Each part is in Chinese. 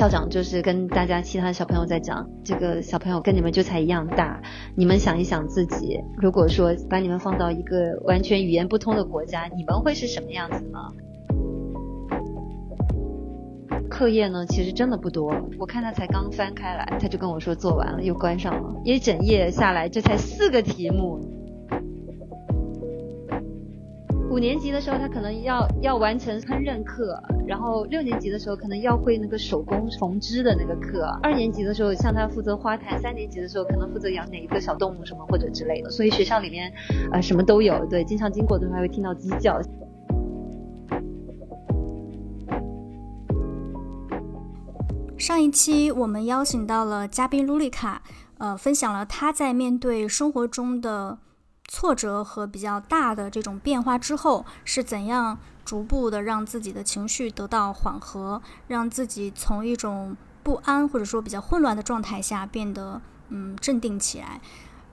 校长就是跟大家其他小朋友在讲，这个小朋友跟你们就才一样大，你们想一想自己，如果说把你们放到一个完全语言不通的国家，你们会是什么样子呢？课业呢，其实真的不多，我看他才刚翻开来，他就跟我说做完了，又关上了，一整页下来，这才四个题目。五年级的时候，他可能要要完成烹饪课，然后六年级的时候可能要会那个手工缝织的那个课，二年级的时候像他负责花坛，三年级的时候可能负责养哪一个小动物什么或者之类的，所以学校里面呃什么都有，对，经常经过的时候还会听到鸡叫。上一期我们邀请到了嘉宾卢丽卡，呃，分享了她在面对生活中的。挫折和比较大的这种变化之后，是怎样逐步的让自己的情绪得到缓和，让自己从一种不安或者说比较混乱的状态下变得嗯镇定起来。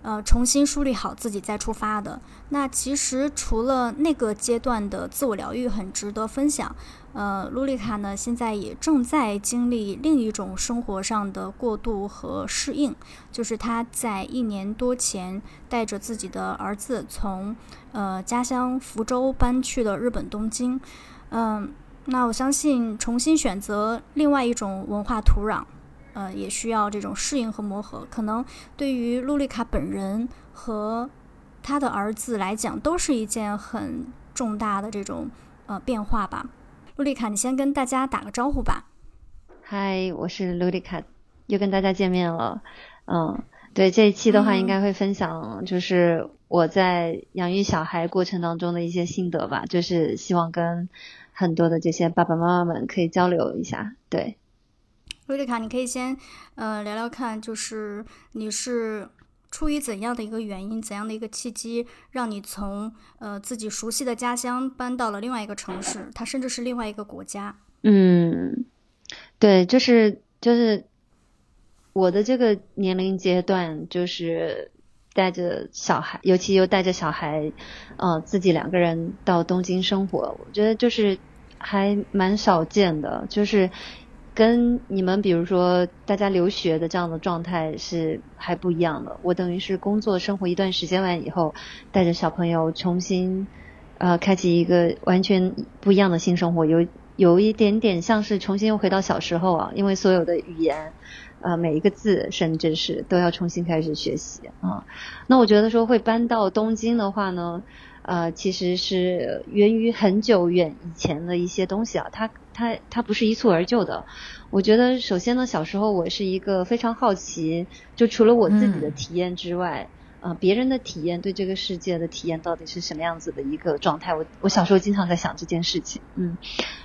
呃，重新梳理好自己再出发的。那其实除了那个阶段的自我疗愈很值得分享，呃，卢丽卡呢现在也正在经历另一种生活上的过渡和适应，就是她在一年多前带着自己的儿子从呃家乡福州搬去了日本东京。嗯，那我相信重新选择另外一种文化土壤。呃，也需要这种适应和磨合，可能对于露丽卡本人和他的儿子来讲，都是一件很重大的这种呃变化吧。露丽卡，你先跟大家打个招呼吧。嗨，我是露丽卡，又跟大家见面了。嗯，对，这一期的话应该会分享，就是我在养育小孩过程当中的一些心得吧，就是希望跟很多的这些爸爸妈妈们可以交流一下。对。瑞丽卡，你可以先呃聊聊看，就是你是出于怎样的一个原因，怎样的一个契机，让你从呃自己熟悉的家乡搬到了另外一个城市，它甚至是另外一个国家。嗯，对，就是就是我的这个年龄阶段，就是带着小孩，尤其又带着小孩，呃，自己两个人到东京生活，我觉得就是还蛮少见的，就是。跟你们比如说大家留学的这样的状态是还不一样的。我等于是工作生活一段时间完以后，带着小朋友重新呃开启一个完全不一样的新生活，有有一点点像是重新又回到小时候啊，因为所有的语言呃每一个字甚至是都要重新开始学习啊。那我觉得说会搬到东京的话呢。呃，其实是源于很久远以前的一些东西啊，它它它不是一蹴而就的。我觉得首先呢，小时候我是一个非常好奇，就除了我自己的体验之外，呃，别人的体验对这个世界的体验到底是什么样子的一个状态？我我小时候经常在想这件事情，嗯，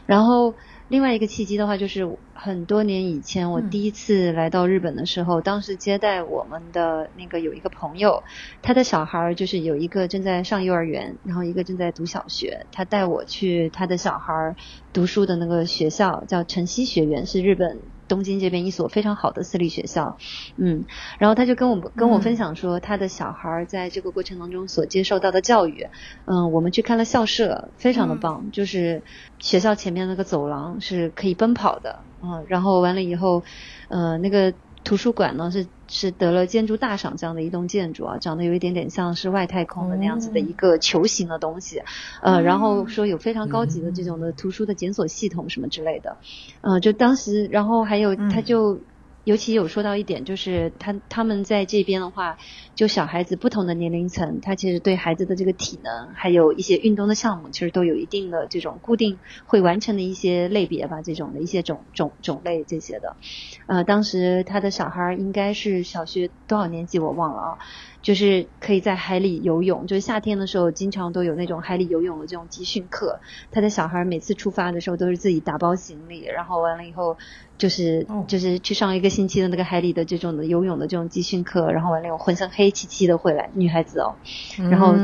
然后。另外一个契机的话，就是很多年以前，我第一次来到日本的时候，当时接待我们的那个有一个朋友，他的小孩就是有一个正在上幼儿园，然后一个正在读小学，他带我去他的小孩读书的那个学校，叫晨曦学院，是日本。东京这边一所非常好的私立学校，嗯，然后他就跟我们跟我分享说，他的小孩在这个过程当中所接受到的教育，嗯，我们去看了校舍，非常的棒，就是学校前面那个走廊是可以奔跑的，嗯，然后完了以后，呃，那个。图书馆呢是是得了建筑大赏这样的一栋建筑啊，长得有一点点像是外太空的那样子的一个球形的东西，呃，然后说有非常高级的这种的图书的检索系统什么之类的，呃，就当时，然后还有他就。尤其有说到一点，就是他他们在这边的话，就小孩子不同的年龄层，他其实对孩子的这个体能，还有一些运动的项目，其实都有一定的这种固定会完成的一些类别吧，这种的一些种种种类这些的。呃，当时他的小孩应该是小学多少年级我忘了啊，就是可以在海里游泳，就是夏天的时候经常都有那种海里游泳的这种集训课。他的小孩每次出发的时候都是自己打包行李，然后完了以后就是就是去上一个星期的那个海里的这种的游泳的这种集训课，然后完了以后浑身黑漆漆的回来，女孩子哦，然后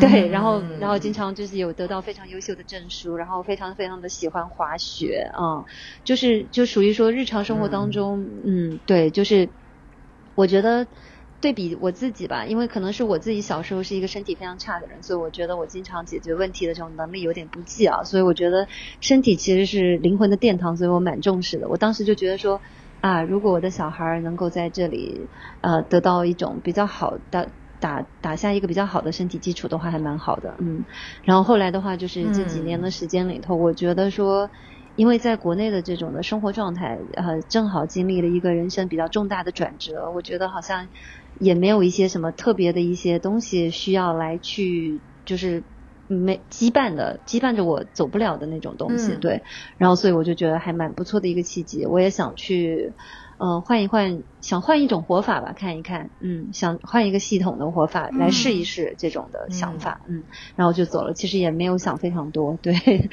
对，然后 然后经常就是有得到非常优秀的证书，然后非常非常的喜欢滑雪啊，就是就属于说日常生活当中，嗯，对，就是我觉得。对比我自己吧，因为可能是我自己小时候是一个身体非常差的人，所以我觉得我经常解决问题的这种能力有点不济啊。所以我觉得身体其实是灵魂的殿堂，所以我蛮重视的。我当时就觉得说，啊，如果我的小孩能够在这里，呃，得到一种比较好的打打下一个比较好的身体基础的话，还蛮好的。嗯，然后后来的话，就是这几年的时间里头，我觉得说。因为在国内的这种的生活状态，呃，正好经历了一个人生比较重大的转折，我觉得好像也没有一些什么特别的一些东西需要来去，就是没羁绊的，羁绊着我走不了的那种东西，对。然后所以我就觉得还蛮不错的一个契机，我也想去，嗯，换一换，想换一种活法吧，看一看，嗯，想换一个系统的活法来试一试这种的想法，嗯，然后就走了，其实也没有想非常多，对。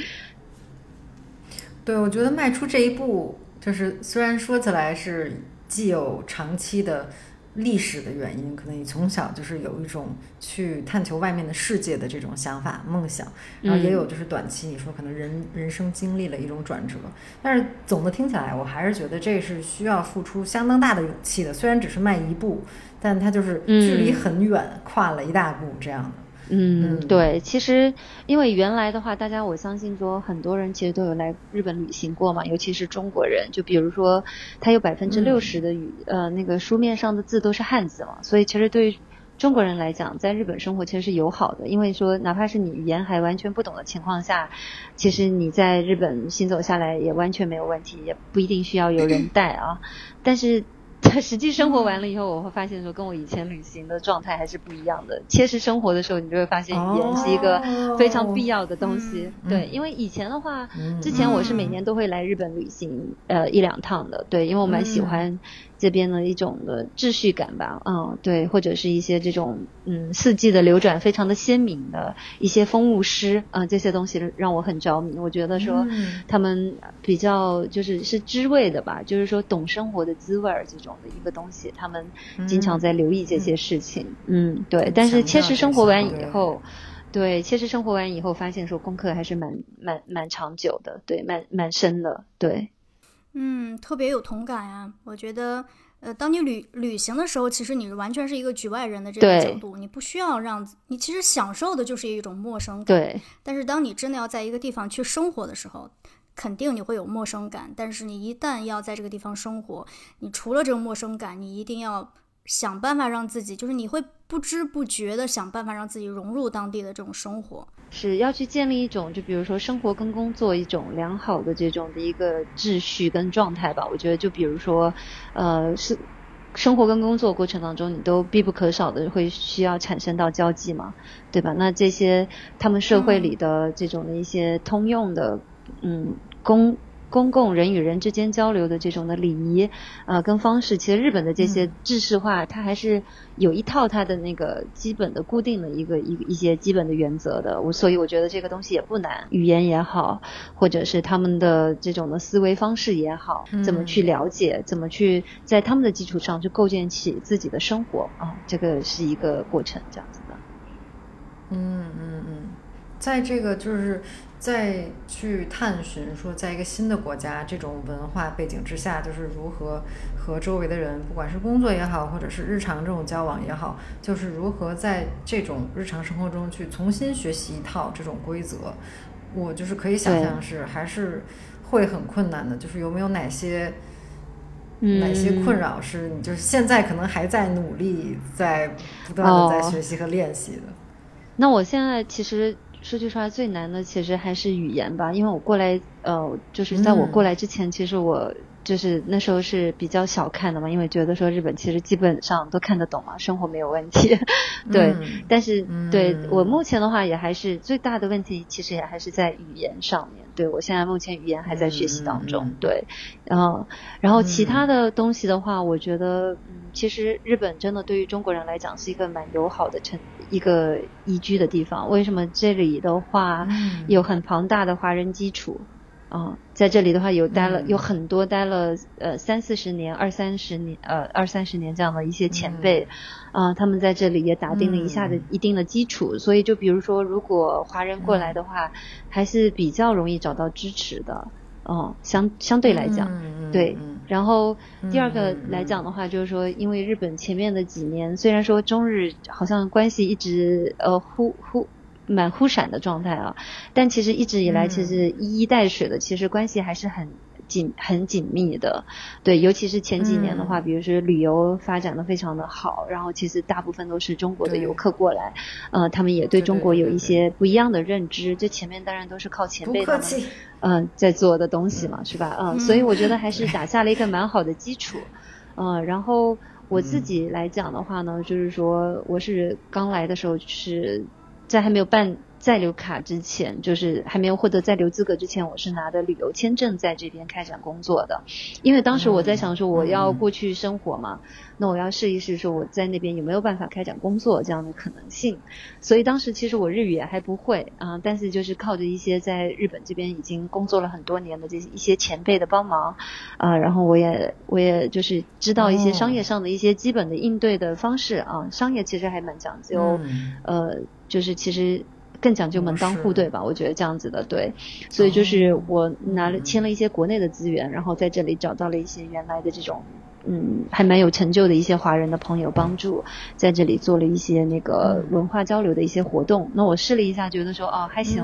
对，我觉得迈出这一步，就是虽然说起来是既有长期的历史的原因，可能你从小就是有一种去探求外面的世界的这种想法、梦想，然后也有就是短期你说可能人人生经历了一种转折，但是总的听起来，我还是觉得这是需要付出相当大的勇气的。虽然只是迈一步，但它就是距离很远，跨了一大步这样的。嗯，对，其实因为原来的话，大家我相信说很多人其实都有来日本旅行过嘛，尤其是中国人，就比如说他有百分之六十的语呃那个书面上的字都是汉字嘛，所以其实对于中国人来讲，在日本生活其实是友好的，因为说哪怕是你语言还完全不懂的情况下，其实你在日本行走下来也完全没有问题，也不一定需要有人 带啊，但是。实际生活完了以后，我会发现说，跟我以前旅行的状态还是不一样的。切实生活的时候，你就会发现语言是一个非常必要的东西。对，因为以前的话，之前我是每年都会来日本旅行，呃，一两趟的。对，因为我蛮喜欢。这边的一种的秩序感吧，嗯，对，或者是一些这种嗯四季的流转非常的鲜明的一些风物诗啊，这些东西让我很着迷。我觉得说他们比较就是是知味的吧，就是说懂生活的滋味儿这种的一个东西，他们经常在留意这些事情。嗯，对。但是切实生活完以后，对，切实生活完以后发现说功课还是蛮蛮蛮长久的，对，蛮蛮深的，对。嗯，特别有同感呀。我觉得，呃，当你旅旅行的时候，其实你完全是一个局外人的这个角度，你不需要让你其实享受的就是一种陌生感。对。但是当你真的要在一个地方去生活的时候，肯定你会有陌生感。但是你一旦要在这个地方生活，你除了这个陌生感，你一定要。想办法让自己，就是你会不知不觉的想办法让自己融入当地的这种生活，是要去建立一种，就比如说生活跟工作一种良好的这种的一个秩序跟状态吧。我觉得，就比如说，呃，是生活跟工作过程当中，你都必不可少的会需要产生到交际嘛，对吧？那这些他们社会里的这种的一些通用的，嗯，公。公共人与人之间交流的这种的礼仪，呃，跟方式，其实日本的这些制式化，它还是有一套它的那个基本的固定的一个一一些基本的原则的。我所以我觉得这个东西也不难，语言也好，或者是他们的这种的思维方式也好，怎么去了解，怎么去在他们的基础上去构建起自己的生活啊，这个是一个过程，这样子的。嗯嗯嗯，在这个就是。再去探寻说，在一个新的国家，这种文化背景之下，就是如何和周围的人，不管是工作也好，或者是日常这种交往也好，就是如何在这种日常生活中去重新学习一套这种规则。我就是可以想象是还是会很困难的。就是有没有哪些哪些困扰是你就是现在可能还在努力，在不断的在学习和练习的？那我现在其实。说句实话，最难的其实还是语言吧，因为我过来，呃，就是在我过来之前，其实我就是那时候是比较小看的嘛，因为觉得说日本其实基本上都看得懂嘛，生活没有问题。对，但是对我目前的话也还是最大的问题，其实也还是在语言上面。对我现在目前语言还在学习当中。对，然后然后其他的东西的话，我觉得嗯，其实日本真的对于中国人来讲是一个蛮友好的城，一个宜居的地方。为什么这里的话有很庞大的华人基础？啊，在这里的话有待了有很多待了呃三四十年、二三十年呃二三十年这样的一些前辈，啊，他们在这里也打定了一下的一定的基础，所以就比如说如果华人过来的话，还是比较容易找到支持的，哦，相相对来讲，对。然后第二个来讲的话，就是说因为日本前面的几年虽然说中日好像关系一直呃忽忽。蛮忽闪的状态啊，但其实一直以来，其实一衣带水的，其实关系还是很紧、很紧密的。对，尤其是前几年的话，比如说旅游发展的非常的好，然后其实大部分都是中国的游客过来，呃，他们也对中国有一些不一样的认知。这前面当然都是靠前辈们，嗯，在做的东西嘛，是吧？嗯，所以我觉得还是打下了一个蛮好的基础。嗯，然后我自己来讲的话呢，就是说我是刚来的时候是。在还没有办在留卡之前，就是还没有获得在留资格之前，我是拿的旅游签证在这边开展工作的。因为当时我在想说，我要过去生活嘛，那我要试一试说我在那边有没有办法开展工作这样的可能性。所以当时其实我日语也还不会啊，但是就是靠着一些在日本这边已经工作了很多年的这些一些前辈的帮忙啊，然后我也我也就是知道一些商业上的一些基本的应对的方式啊。商业其实还蛮讲究，呃。就是其实更讲究门当户对吧？我觉得这样子的对，所以就是我拿了签了一些国内的资源，然后在这里找到了一些原来的这种嗯还蛮有成就的一些华人的朋友帮助，在这里做了一些那个文化交流的一些活动。那我试了一下，觉得说哦还行。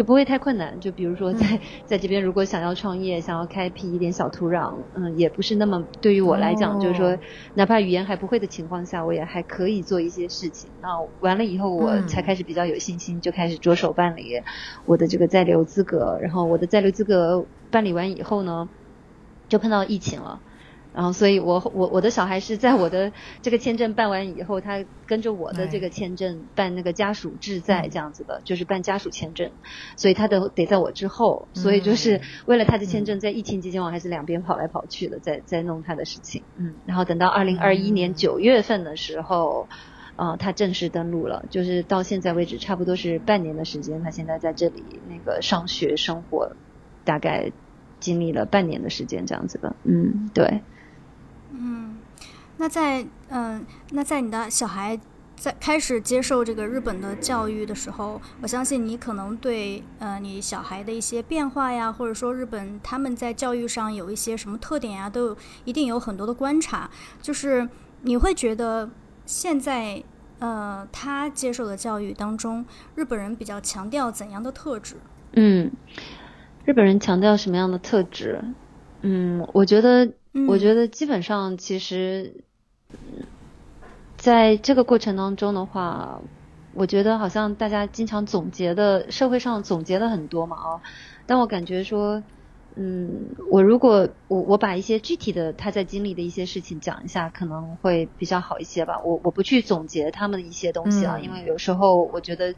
就不会太困难，就比如说在 在这边，如果想要创业，想要开辟一点小土壤，嗯，也不是那么对于我来讲，就是说，哪怕语言还不会的情况下，我也还可以做一些事情。那完了以后，我才开始比较有信心，就开始着手办理我的这个在留资格。然后我的在留资格办理完以后呢，就碰到疫情了。然后，所以我我我的小孩是在我的这个签证办完以后，他跟着我的这个签证办那个家属制在这样子的，就是办家属签证，所以他的得在我之后，所以就是为了他的签证，在疫情期间我还是两边跑来跑去的，在在弄他的事情，嗯，然后等到二零二一年九月份的时候，呃，他正式登陆了，就是到现在为止差不多是半年的时间，他现在在这里那个上学生活，大概经历了半年的时间这样子的，嗯，对。嗯，那在嗯，那在你的小孩在开始接受这个日本的教育的时候，我相信你可能对呃你小孩的一些变化呀，或者说日本他们在教育上有一些什么特点呀，都有一定有很多的观察。就是你会觉得现在呃他接受的教育当中，日本人比较强调怎样的特质？嗯，日本人强调什么样的特质？嗯，我觉得。我觉得基本上其实，在这个过程当中的话，我觉得好像大家经常总结的，社会上总结的很多嘛啊，但我感觉说，嗯，我如果我我把一些具体的他在经历的一些事情讲一下，可能会比较好一些吧。我我不去总结他们的一些东西啊，因为有时候我觉得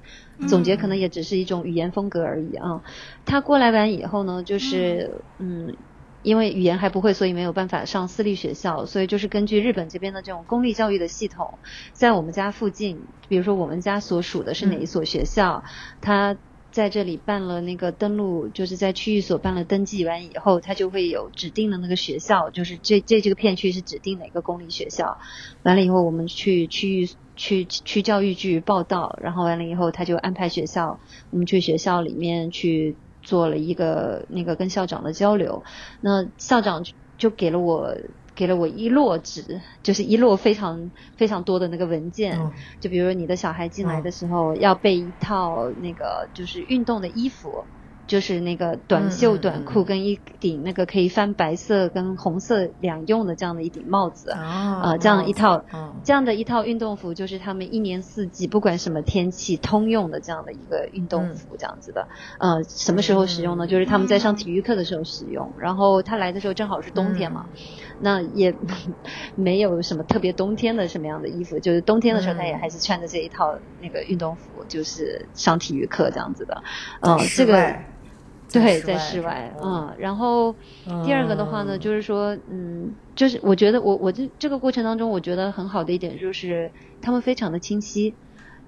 总结可能也只是一种语言风格而已啊。他过来完以后呢，就是嗯。因为语言还不会，所以没有办法上私立学校，所以就是根据日本这边的这种公立教育的系统，在我们家附近，比如说我们家所属的是哪一所学校，他在这里办了那个登录，就是在区域所办了登记完以后，他就会有指定的那个学校，就是这这这个片区是指定哪个公立学校，完了以后我们去区域去去教育局报道，然后完了以后他就安排学校，我们去学校里面去。做了一个那个跟校长的交流，那校长就给了我给了我一摞纸，就是一摞非常非常多的那个文件，就比如你的小孩进来的时候要备一套那个就是运动的衣服。就是那个短袖短裤跟一顶那个可以翻白色跟红色两用的这样的一顶帽子，啊，这样一套这样的一套运动服，就是他们一年四季不管什么天气通用的这样的一个运动服，这样子的。呃，什么时候使用呢？就是他们在上体育课的时候使用。然后他来的时候正好是冬天嘛，那也 没有什么特别冬天的什么样的衣服，就是冬天的时候他也还是穿着这一套那个运动服，就是上体育课这样子的。嗯，这个对，在室外。嗯，然后第二个的话呢，就是说，嗯，就是我觉得我我这这个过程当中，我觉得很好的一点就是他们非常的清晰。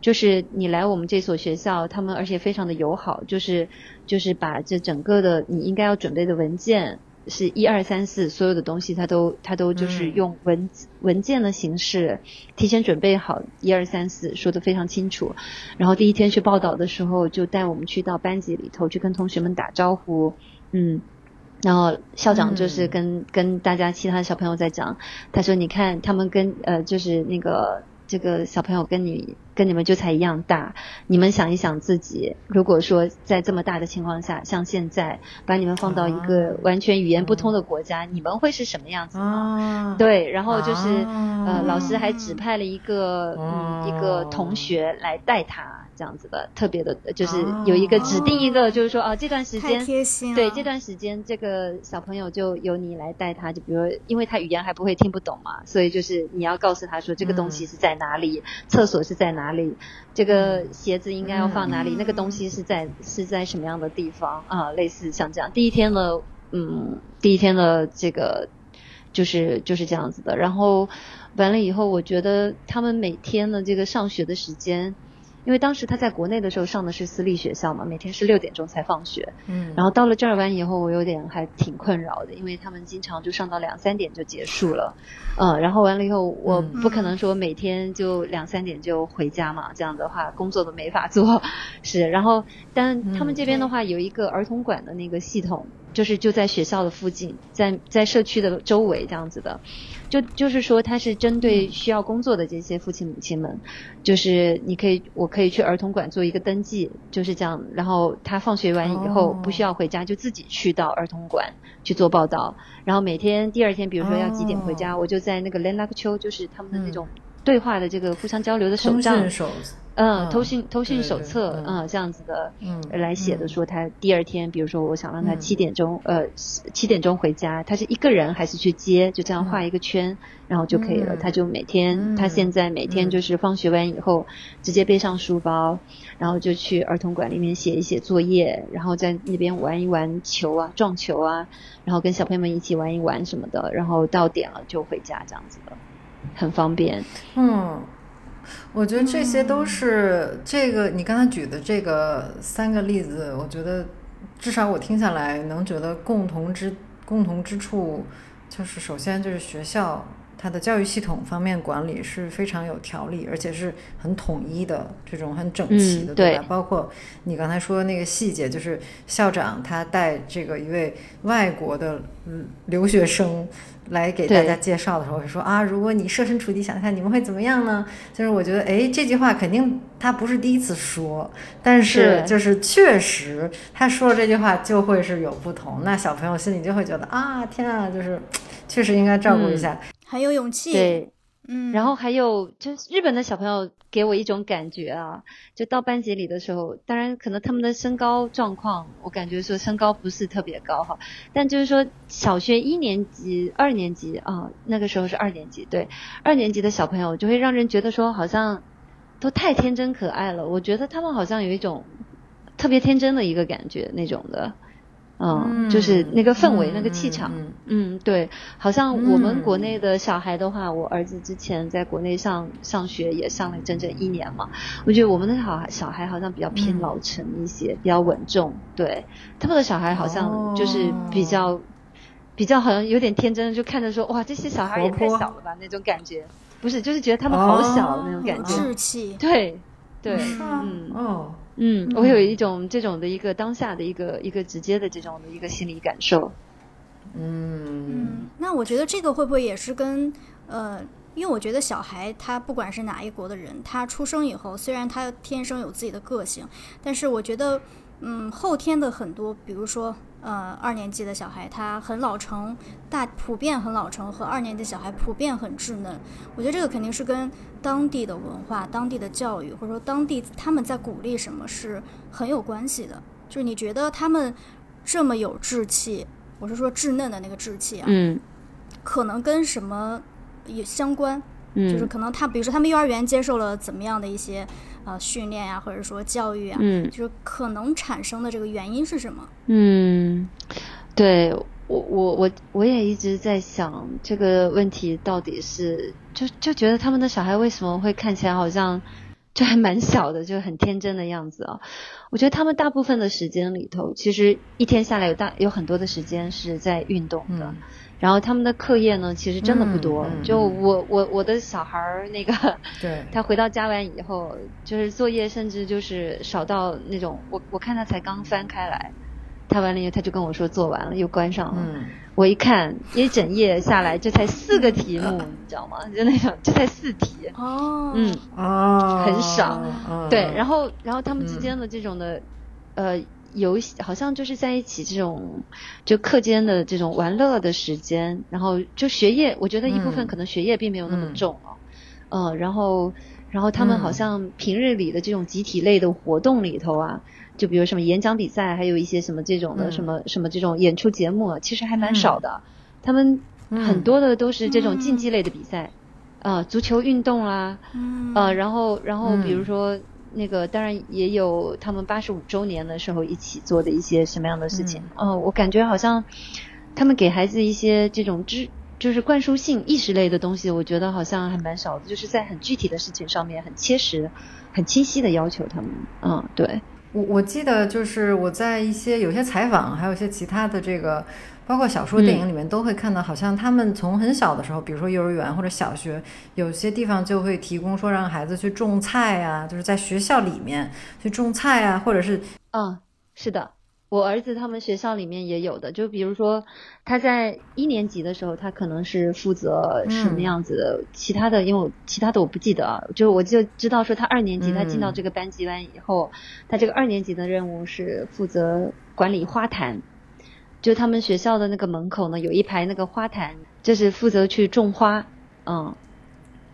就是你来我们这所学校，他们而且非常的友好，就是就是把这整个的你应该要准备的文件是一二三四所有的东西，他都他都就是用文文件的形式提前准备好一二三四，说的非常清楚。然后第一天去报道的时候，就带我们去到班级里头去跟同学们打招呼，嗯，然后校长就是跟跟大家其他小朋友在讲，他说你看他们跟呃就是那个这个小朋友跟你。跟你们就才一样大，你们想一想自己，如果说在这么大的情况下，像现在把你们放到一个完全语言不通的国家，你们会是什么样子呢？对，然后就是呃，老师还指派了一个嗯一个同学来带他这样子的，特别的，就是有一个指定一个，就是说哦这段时间对这段时间这个小朋友就由你来带他，就比如因为他语言还不会听不懂嘛，所以就是你要告诉他说这个东西是在哪里，厕所是在哪。哪里？这个鞋子应该要放哪里？那个东西是在是在什么样的地方啊？类似像这样，第一天的，嗯，第一天的这个就是就是这样子的。然后完了以后，我觉得他们每天的这个上学的时间。因为当时他在国内的时候上的是私立学校嘛，每天是六点钟才放学。嗯。然后到了这儿完以后，我有点还挺困扰的，因为他们经常就上到两三点就结束了。嗯。然后完了以后，我不可能说每天就两三点就回家嘛，这样的话工作都没法做。是。然后，但他们这边的话有一个儿童馆的那个系统。就是就在学校的附近，在在社区的周围这样子的，就就是说它是针对需要工作的这些父亲母亲们，就是你可以我可以去儿童馆做一个登记，就是这样，然后他放学完以后不需要回家，就自己去到儿童馆去做报道，然后每天第二天比如说要几点回家，我就在那个 Len Lak Chu，就是他们的那种对话的这个互相交流的手账。嗯，通信通信手册，嗯，这样子的，嗯，来写的说他第二天，比如说我想让他七点钟，呃，七点钟回家，他是一个人还是去接，就这样画一个圈，然后就可以了。他就每天，他现在每天就是放学完以后，直接背上书包，然后就去儿童馆里面写一写作业，然后在那边玩一玩球啊，撞球啊，然后跟小朋友们一起玩一玩什么的，然后到点了就回家，这样子的，很方便。嗯。我觉得这些都是这个你刚才举的这个三个例子，我觉得至少我听下来能觉得共同之共同之处，就是首先就是学校它的教育系统方面管理是非常有条理，而且是很统一的这种很整齐的，对吧？包括你刚才说的那个细节，就是校长他带这个一位外国的留学生。来给大家介绍的时候会说啊，如果你设身处地想一下，你们会怎么样呢？就是我觉得，哎，这句话肯定他不是第一次说，但是就是确实他说了这句话就会是有不同，那小朋友心里就会觉得啊，天啊，就是确实应该照顾一下，很有勇气。对。嗯，然后还有就是日本的小朋友给我一种感觉啊，就到班级里的时候，当然可能他们的身高状况，我感觉说身高不是特别高哈，但就是说小学一年级、二年级啊，那个时候是二年级，对，二年级的小朋友就会让人觉得说好像都太天真可爱了，我觉得他们好像有一种特别天真的一个感觉那种的。嗯，就是那个氛围，那个气场，嗯，对，好像我们国内的小孩的话，我儿子之前在国内上上学也上了整整一年嘛，我觉得我们的小孩小孩好像比较偏老成一些，比较稳重，对，他们的小孩好像就是比较比较好像有点天真，就看着说哇，这些小孩也太小了吧那种感觉，不是，就是觉得他们好小那种感觉，稚气，对，对，嗯，哦。嗯，我有一种这种的一个当下的一个一个直接的这种的一个心理感受。嗯，那我觉得这个会不会也是跟呃，因为我觉得小孩他不管是哪一国的人，他出生以后虽然他天生有自己的个性，但是我觉得嗯，后天的很多，比如说呃二年级的小孩他很老成，大普遍很老成，和二年级小孩普遍很稚嫩，我觉得这个肯定是跟当地的文化、当地的教育，或者说当地他们在鼓励什么是很有关系的。就是你觉得他们这么有志气，我是说稚嫩的那个志气啊，嗯可能跟什么也相关？嗯，就是可能他，比如说他们幼儿园接受了怎么样的一些呃训练呀，或者说教育啊，嗯就是可能产生的这个原因是什么？嗯，对我我我我也一直在想这个问题到底是就就觉得他们的小孩为什么会看起来好像就还蛮小的，就很天真的样子啊？我觉得他们大部分的时间里头，其实一天下来有大有很多的时间是在运动的。嗯然后他们的课业呢，其实真的不多。就我我我的小孩儿那个，对，他回到家完以后，就是作业甚至就是少到那种，我我看他才刚翻开来，他完了以后他就跟我说做完了，又关上了。嗯。我一看一整页下来，这才四个题目，你知道吗？就那种这才四题。哦，嗯，哦，很少。嗯。对，然后然后他们之间的这种的，呃，游戏好像就是在一起这种就课间的这种玩乐的时间，然后就学业，我觉得一部分嗯。可能学业并没有那么嗯重哦，嗯、然后然后他们好嗯像平日里的这种集体类的活动里头啊。就比如什么演讲比赛，还有一些什么这种的、嗯什么什么这种演出节目，其实还蛮少的。他们嗯很多的都是这种竞嗯技类的比赛，呃，足球运动啦，嗯，呃，然后然后比如嗯说那个，当然也有他们八十五周年的时候一起做的一些什么样的事情。嗯、我感觉好像他们给孩子一些这种知，就是灌输性意识类的东西，我觉得好像还蛮少的，就是在很具体的事情上面很切实、很清晰的要求他们。嗯，对，我我记得就是我在一些有些采访，还有一些其他的这个，包括小说、电影里面都会看到，好像他们从很小的时候，比如说幼儿园或者小学，有些地方就会提供说让孩子去种菜啊，就是在学校里面去种菜啊，或者是嗯，是的，我儿子他们学校里面也有的，就比如说他在一年级的时候，他可能是负责什么嗯样子的，其他的因为我其他的我不记得啊，就我就知道说他二年级他进到嗯。这个班级完以后，他这个二年级的任务是负责管理花坛，就他们学校的那个门口呢有一排那个花坛，就是负责去种花，嗯。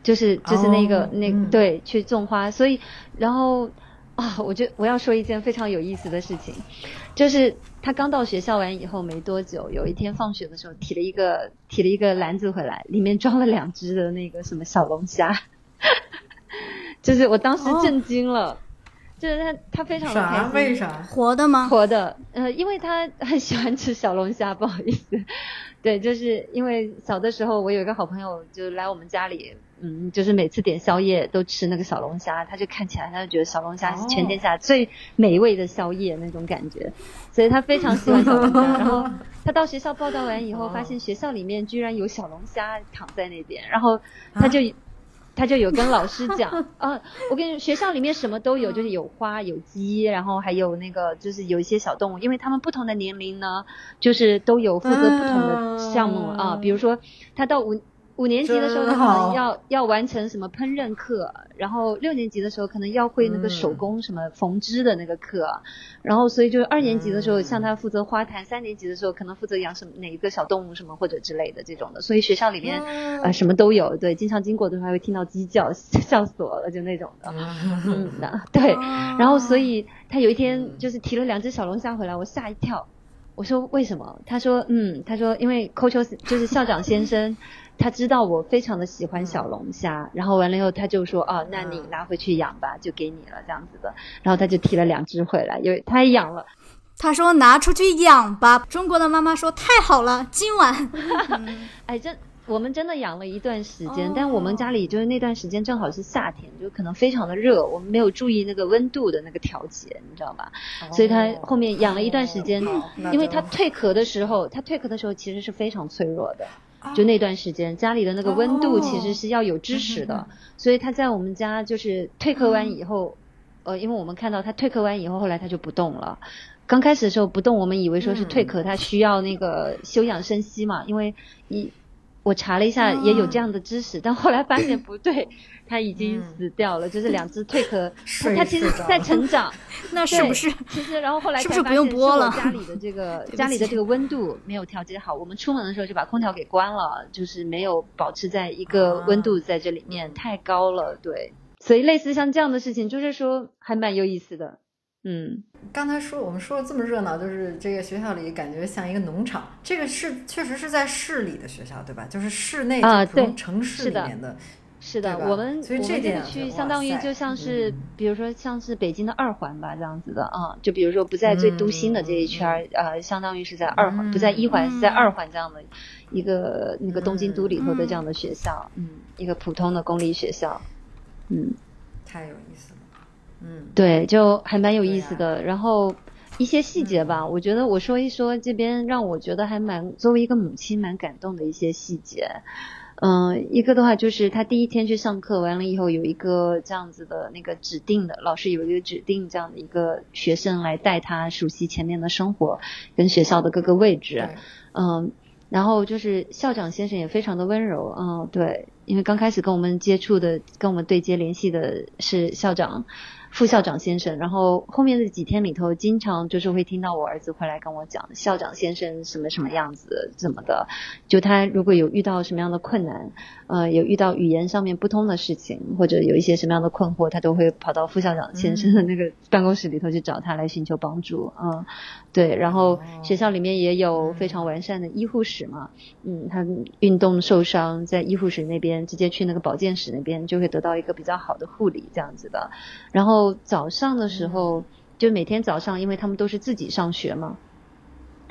就是就是那个、哦那嗯。对去种花，所以然后啊，我觉我要说一件非常有意思的事情，就是他刚到学校完以后没多久，有一天放学的时候提了一个提了一个篮子回来，里面装了两只的那个什么小龙虾，就是我当时震惊了，就是他他非常的开为啥？活的吗？活的，呃，因为他很喜欢吃小龙虾，不好意思，对，就是因为小的时候我有一个好朋友就来我们家里，嗯，就是每次点宵夜都吃那个小龙虾，他就看起来他就觉得小龙虾是全天下最美味的宵夜那种感觉，所以他非常喜欢小龙虾。然后他到学校报道完以后，哦发现学校里面居然有小龙虾躺在那边，然后他就。他就有跟老师讲 啊，我跟你学校里面什么都有，就是有花有鸡，然后还有那个就是有一些小动物，因为他们不同的年龄呢，就是都有负责不同的项目啊，比如说他到五五年级的时候，他可能要要完成什么烹饪课，然后六年级的时候可能要会那个手工什么缝织的那个课，然后所以就是二年级的时候，像他负责花坛，三年级的时候可能负责养什么哪一个小动物什么或者之类的这种的，所以学校里面呃什么都有，对，经常经过的时候还会听到鸡叫，笑死我了，就那种的，嗯，那对，然后所以他有一天就是提了两只小龙虾回来，我吓一跳。我说为什么？他说嗯，他说因为 Coach 就是校长先生，他知道我非常的喜欢小龙虾，然后完了以后他就说哦，那你拿回去养吧，就给你了这样子的。然后他就提了两只回来，因为他也养了。他说拿出去养吧。中国的妈妈说太好了，今晚。哎，这我们真的养了一段时间，哦但我们家里就是那段时间正好是夏天，就可能非常的热，我们没有注意那个温度的那个调节，你知道吧？所以它后面养了一段时间，哦因为就它蜕壳的时候，它蜕壳的时候其实是非常脆弱的。哦就那段时间，家里的那个温度其实是要有支持的，所以他在我们家就是退壳完以后，呃，因为我们看到他退壳完以后，后来他就不动了。刚开始的时候不动，我们以为说是退壳，他需要那个休养生息嘛，因为一我查了一下，也有这样的知识，但后来发现不对，他已经死掉了，就是两只蜕壳，它其实在成长。那是不是？其实然后后来是不是不用播了？家里的这个 家里的这个温度没有调节好，我们出门的时候就把空调给关了，就是没有保持在一个温度在这里面太高了，对。所以类似像这样的事情，就是说还蛮有意思的。嗯，刚才说我们说的这么热闹，就是这个学校里感觉像一个农场。这个是确实是在市里的学校，对吧？就是市内啊，对，城市里面的，是的。我们所以这个区相当于就像是，比如说像是北京的二环吧，这样子的啊。就比如说不在最都心的这一圈儿，呃，相当于是在二环，不在一环，是在二环这样的一个那个东京都里头的这样的学校，嗯，一个普通的公立学校，嗯，太有意思了。嗯，对，就还蛮有意思的。然后一些细节吧，我觉得我说一说这边让我觉得还蛮作为一个母亲蛮感动的一些细节。嗯，一个的话就是他第一天去上课完了以后，有一个这样子的那个指定的老师有一个指定这样的一个学生来带他熟悉前面的生活跟学校的各个位置。嗯，然后就是校长先生也非常的温柔。嗯，对，因为刚开始跟我们接触的、跟我们对接联系的是校长。副校长先生，然后后面的几天里头，经常就是会听到我儿子回来跟我讲校长先生什么什么样子怎么的，就他如果有遇到什么样的困难，呃，有遇到语言上面不通的事情，或者有一些什么样的困惑，他都会跑到副校长先生的那个办公室里头去找他来寻求帮助，嗯，对，然后学校里面也有非常完善的医护室嘛，嗯，他运动受伤在医护室那边直接去那个保健室那边就会得到一个比较好的护理这样子的，然后。早上的时候，就每天早上，因为他们都是自己上学嘛，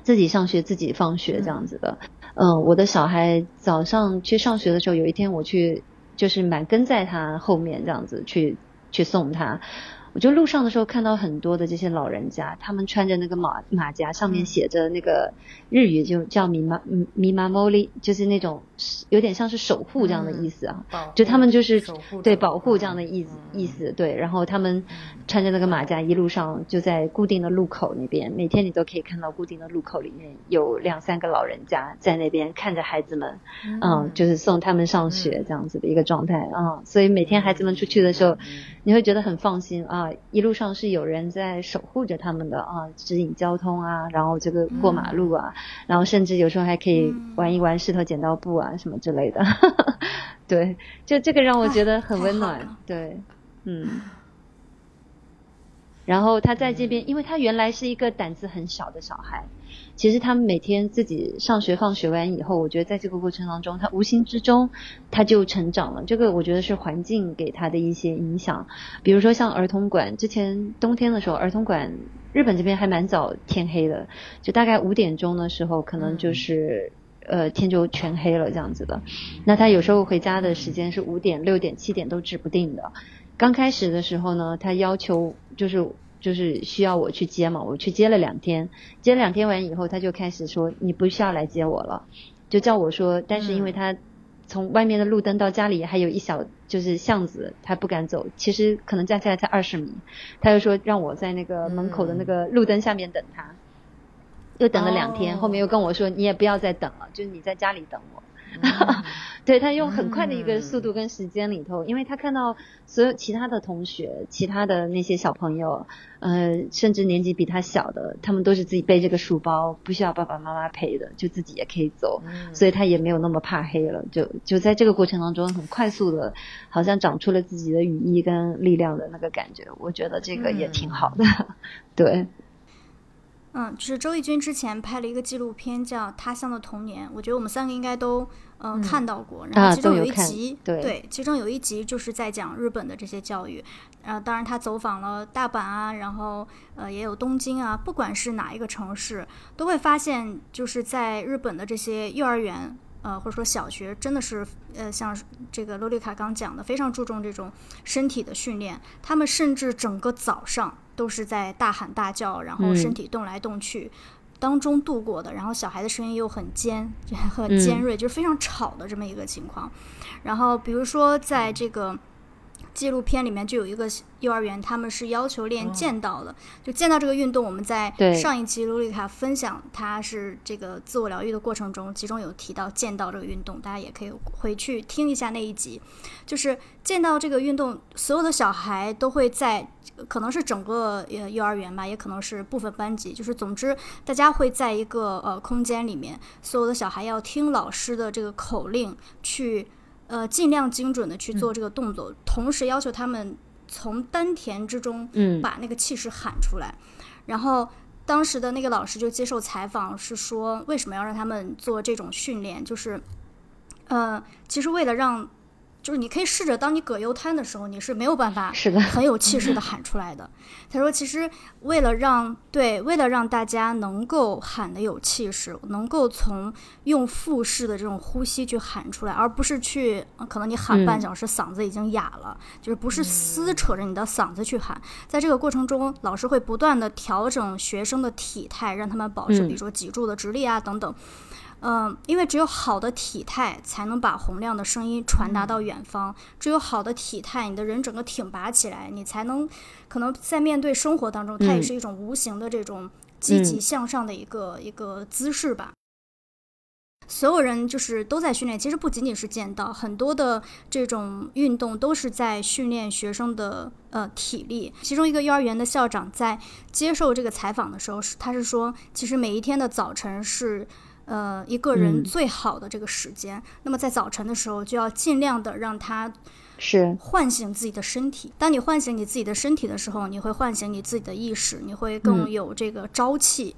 自己上学自己放学这样子的。嗯，我的小孩早上去上学的时候，有一天我去，就是满跟在他后面这样子去去送他。我就路上的时候看到很多的这些老人家，他们穿着那个马马甲，上面写着那个日语，就叫米妈米妈莫里，就是那种有点像是守护这样的意思啊。就他们就是对保护这样的意思意思对。然后他们穿着那个马甲，一路上就在固定的路口那边，每天你都可以看到固定的路口里面有两三个老人家在那边看着孩子们，嗯，就是送他们上学这样子的一个状态啊。所以每天孩子们出去的时候，你会觉得很放心啊。啊，一路上是有人在守护着他们的啊，指引交通啊，然后这个过马路啊，然后甚至有时候还可以玩一玩石头剪刀布啊什么之类的，对，就这个让我觉得很温暖，对，嗯。然后他在这边，因为他原来是一个胆子很小的小孩。其实他们每天自己上学放学完以后，我觉得在这个过程当中，他无形之中他就成长了。这个我觉得是环境给他的一些影响。比如说像儿童馆，之前冬天的时候，儿童馆日本这边还蛮早天黑的，就大概五点钟的时候，可能就是呃天就全黑了这样子的。那他有时候回家的时间是五点、六点、七点都指不定的。刚开始的时候呢，他要求就是。就是需要我去接嘛，我去接了两天，接了两天完以后，他就开始说你不需要来接我了，就叫我说，但是因为他从外面的路灯到家里还有一小就是巷子，他不敢走，其实可能加起来才二十米，他就说让我在那个门口的那个路灯下面等他，又等了两天，后面又跟我说你也不要再等了，就是你在家里等我。对他用很快的一个速度跟时间里头，因为他看到所有其他的同学、其他的那些小朋友，呃，甚至年纪比他小的，他们都是自己背这个书包，不需要爸爸妈妈陪的，就自己也可以走，所以他也没有那么怕黑了。就就在这个过程当中，很快速的，好像长出了自己的羽翼跟力量的那个感觉。我觉得这个也挺好的，对。嗯，就是周轶君之前拍了一个纪录片叫《他乡的童年》，我觉得我们三个应该都嗯看到过。然后其中有一集，对，其中有一集就是在讲日本的这些教育。呃，当然他走访了大阪啊，然后呃也有东京啊，不管是哪一个城市，都会发现就是在日本的这些幼儿园。呃，或者说小学真的是，呃，像这个洛丽卡刚讲的，非常注重这种身体的训练。他们甚至整个早上都是在大喊大叫，然后身体动来动去当中度过的。然后小孩的声音又很尖，很尖锐，就是非常吵的这么一个情况。然后比如说在这个纪录片里面就有一个幼儿园，他们是要求练剑道的。就剑道这个运动，我们在上一期卢丽卡分享，他是这个自我疗愈的过程中，其中有提到剑道这个运动，大家也可以回去听一下那一集。就是剑道这个运动，所有的小孩都会在，可能是整个呃幼儿园吧，也可能是部分班级，就是总之大家会在一个呃空间里面，所有的小孩要听老师的这个口令去。呃，尽量精准的去做这个动作，同时要求他们从丹田之中把那个气势喊出来。然后当时的那个老师就接受采访，是说为什么要让他们做这种训练，就是，呃，其实为了让。就是你可以试着，当你葛优瘫的时候，你是没有办法很有气势的喊出来的。他说，其实为了让对，为了让大家能够喊的有气势，能够从用腹式的这种呼吸去喊出来，而不是去可能你喊半小时嗓子已经哑了，就是不是撕扯着你的嗓子去喊。在这个过程中，老师会不断的调整学生的体态，让他们保持，比如说脊柱的直立啊等等。嗯，因为只有好的体态，才能把洪亮的声音传达到远方。只有好的体态，你的人整个挺拔起来，你才能可能在面对生活当中，它也是一种无形的这种积极向上的一个一个姿势吧。所有人就是都在训练，其实不仅仅是剑道，很多的这种运动都是在训练学生的呃体力。其中一个幼儿园的校长在接受这个采访的时候，是他是说，其实每一天的早晨是。呃，一个人最好的这个时间，那么在早晨的时候就要尽量的让他是唤醒自己的身体。当你唤醒你自己的身体的时候，你会唤醒你自己的意识，你会更有这个朝气。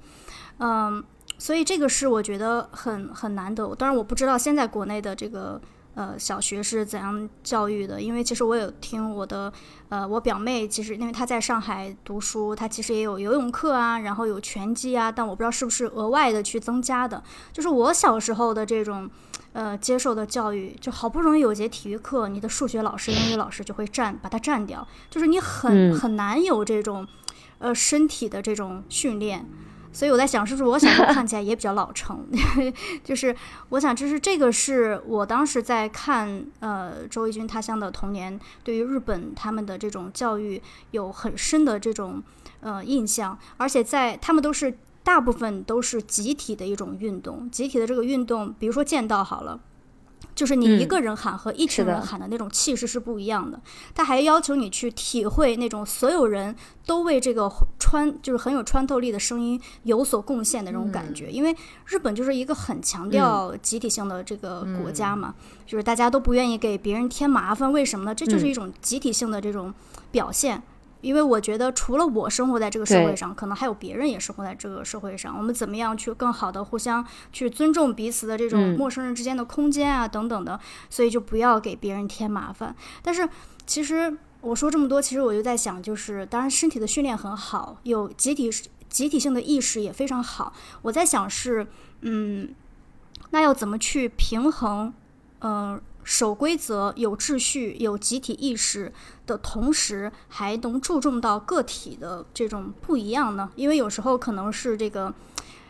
嗯，所以这个是我觉得很很难得。当然，我不知道现在国内的这个。呃，小学是怎样教育的？因为其实我有听我的，呃，我表妹其实因为她在上海读书，她其实也有游泳课啊，然后有拳击啊，但我不知道是不是额外的去增加的。就是我小时候的这种，呃，接受的教育，就好不容易有节体育课，你的数学老师、英语老师就会占把它占掉，就是你很很难有这种，呃，身体的这种训练。所以我在想，是不是我小时候看起来也比较老成？就是我想，就是这个是我当时在看呃周轶君他乡的童年，对于日本他们的这种教育有很深的这种呃印象，而且在他们都是大部分都是集体的一种运动，集体的这个运动，比如说剑道好了。就是你一个人喊和一群人喊的那种气势是不一样的。他还要求你去体会那种所有人都为这个穿就是很有穿透力的声音有所贡献的那种感觉。因为日本就是一个很强调集体性的这个国家嘛，就是大家都不愿意给别人添麻烦。为什么呢？这就是一种集体性的这种表现。因为我觉得，除了我生活在这个社会上，可能还有别人也生活在这个社会上。我们怎么样去更好的互相去尊重彼此的这种陌生人之间的空间啊，等等的，所以就不要给别人添麻烦。但是，其实我说这么多，其实我就在想，就是当然身体的训练很好，有集体集体性的意识也非常好。我在想是，嗯，那要怎么去平衡，嗯？守规则、有秩序、有集体意识的同时，还能注重到个体的这种不一样呢？因为有时候可能是这个，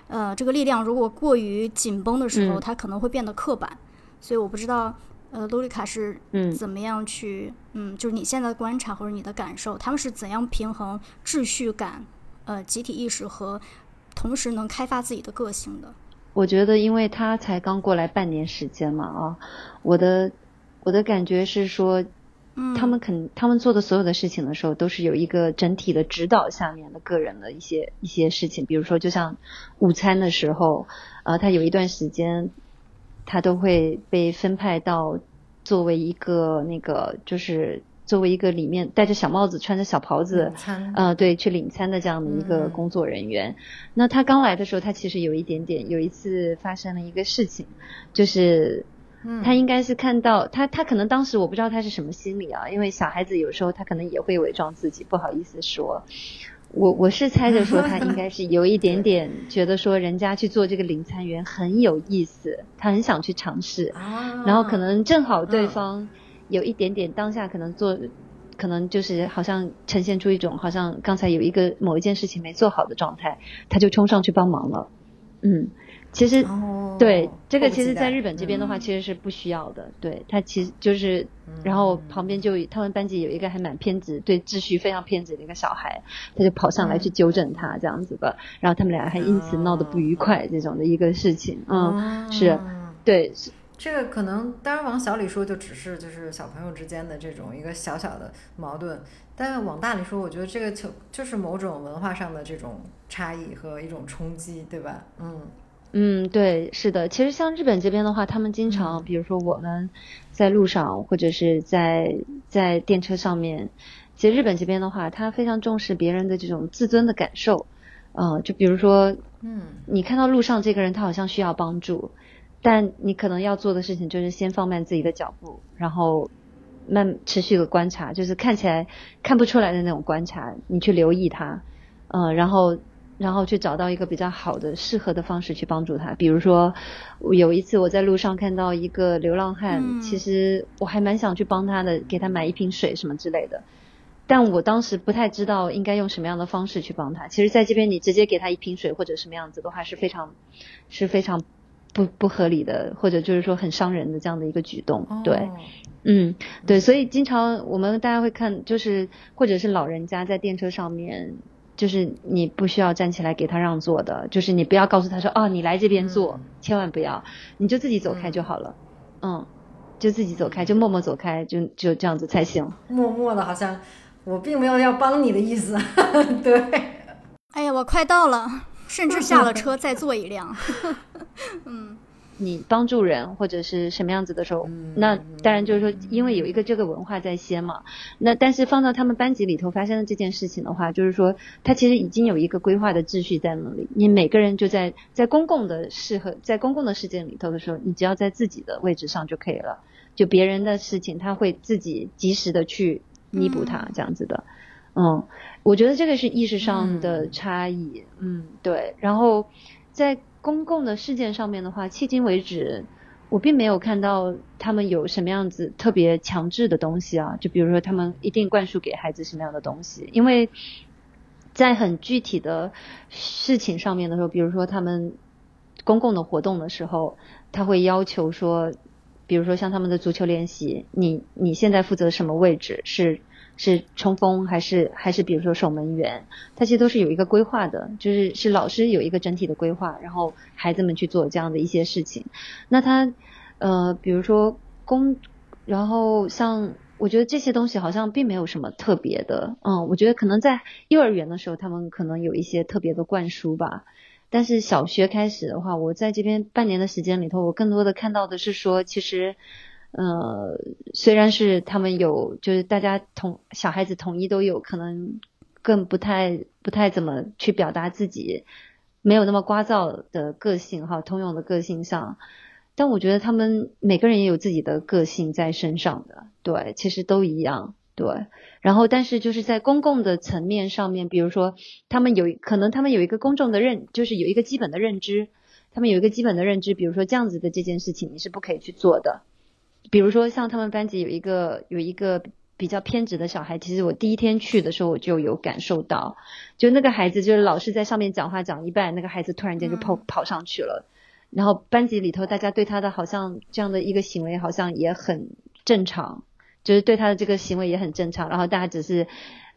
呃，这个力量如果过于紧绷的时候，它可能会变得刻板。所以我不知道，呃，洛丽卡是怎么样去，嗯，就是你现在的观察或者你的感受，他们是怎样平衡秩序感、呃，集体意识和同时能开发自己的个性的？我觉得，因为他才刚过来半年时间嘛，啊，我的我的感觉是说，他们肯他们做的所有的事情的时候，都是有一个整体的指导下面的个人的一些一些事情，比如说，就像午餐的时候，呃，他有一段时间，他都会被分派到作为一个那个就是。作为一个里面戴着小帽子、穿着小袍子，呃，对，去领餐的这样的一个工作人员，那他刚来的时候，他其实有一点点，有一次发生了一个事情，就是，他应该是看到他，他可能当时我不知道他是什么心理啊，因为小孩子有时候他可能也会伪装自己，不好意思说，我我是猜着说他应该是有一点点 觉得说人家去做这个领餐员很有意思，他很想去尝试，然后可能正好对方。有一点点当下可能做，可能就是好像呈现出一种好像刚才有一个某一件事情没做好的状态，他就冲上去帮忙了，嗯，其实哦，对这个，其实在日本这边的话，嗯。其实是不需要的。对他其实就是，然后旁边就他们班级有一个还蛮偏执、对秩序非常偏执的一个小孩，他就跑上来去纠正他这样子的，然后他们俩还因此闹得不愉快这种的一个事情。嗯，是。嗯对，是这个可能，当然往小里说，就只是就是小朋友之间的这种一个小小的矛盾，但往大里说，我觉得这个就就是某种文化上的这种差异和一种冲击，对吧？嗯嗯，对，是的。其实像日本这边的话，他们经常，嗯比如说我们在路上或者是在在电车上面，其实日本这边的话，他非常重视别人的这种自尊的感受。呃，就比如说，嗯你看到路上这个人他好像需要帮助，但你可能要做的事情就是先放慢自己的脚步，然后慢持续的观察，就是看起来看不出来的那种观察，你去留意他，呃，然后然后去找到一个比较好的、适合的方式去帮助他。比如说，有一次我在路上看到一个流浪汉，嗯其实我还蛮想去帮他的，给他买一瓶水什么之类的。但我当时不太知道应该用什么样的方式去帮他。其实，在这边你直接给他一瓶水或者什么样子的话，是非常是非常不不合理的，或者就是说很伤人的这样的一个举动。对，哦嗯，对，所以经常我们大家会看，就是或者是老人家在电车上面，就是你不需要站起来给他让座的，就是你不要告诉他说哦，你来这边坐，嗯千万不要，你就自己走开就好了，嗯，就自己走开，就默默走开，就就这样子才行。默默的，好像我并没有要帮你的意思，对，哎呀，我快到了，甚至下了车 再坐一辆。嗯你帮助人或者是什么样子的时候，嗯那当然就是说，因为有一个这个文化在先嘛。那但是放到他们班级里头发生的这件事情的话，就是说，他其实已经有一个规划的秩序在那里。你每个人就在在公共的事和在公共的事件里头的时候，你只要在自己的位置上就可以了。就别人的事情，他会自己及时的去弥补它，这样子的。嗯，我觉得这个是意识上的差异。嗯，对。然后在公共的事件上面的话，迄今为止，我并没有看到他们有什么样子特别强制的东西啊。就比如说，他们一定灌输给孩子什么样的东西，因为在很具体的事情上面的时候，比如说他们公共的活动的时候，他会要求说，比如说像他们的足球练习，你你现在负责什么位置？是是冲锋还是还是比如说守门员？它其实都是有一个规划的，就是是老师有一个整体的规划，然后孩子们去做这样的一些事情。那他呃，比如说工，然后像我觉得这些东西好像并没有什么特别的，嗯，我觉得可能在幼儿园的时候，他们可能有一些特别的灌输吧。但是小学开始的话，我在这边半年的时间里头，我更多的看到的是说，其实，呃，虽然是他们有，就是大家统小孩子统一都有可能更不太不太怎么去表达自己，没有那么聒噪的个性哈，通用的个性上，但我觉得他们每个人也有自己的个性在身上的，对，其实都一样，对。然后，但是就是在公共的层面上面，比如说他们有可能他们有一个公众的认，就是有一个基本的认知，他们有一个基本的认知，比如说这样子的这件事情你是不可以去做的。比如说像他们班级有一个有一个比较偏执的小孩，其实我第一天去的时候我就有感受到，就那个孩子就是老师在上面讲话讲一半，那个孩子突然间就跑、嗯跑上去了，然后班级里头大家对他的好像这样的一个行为好像也很正常。就是对他的这个行为也很正常，然后大家只是，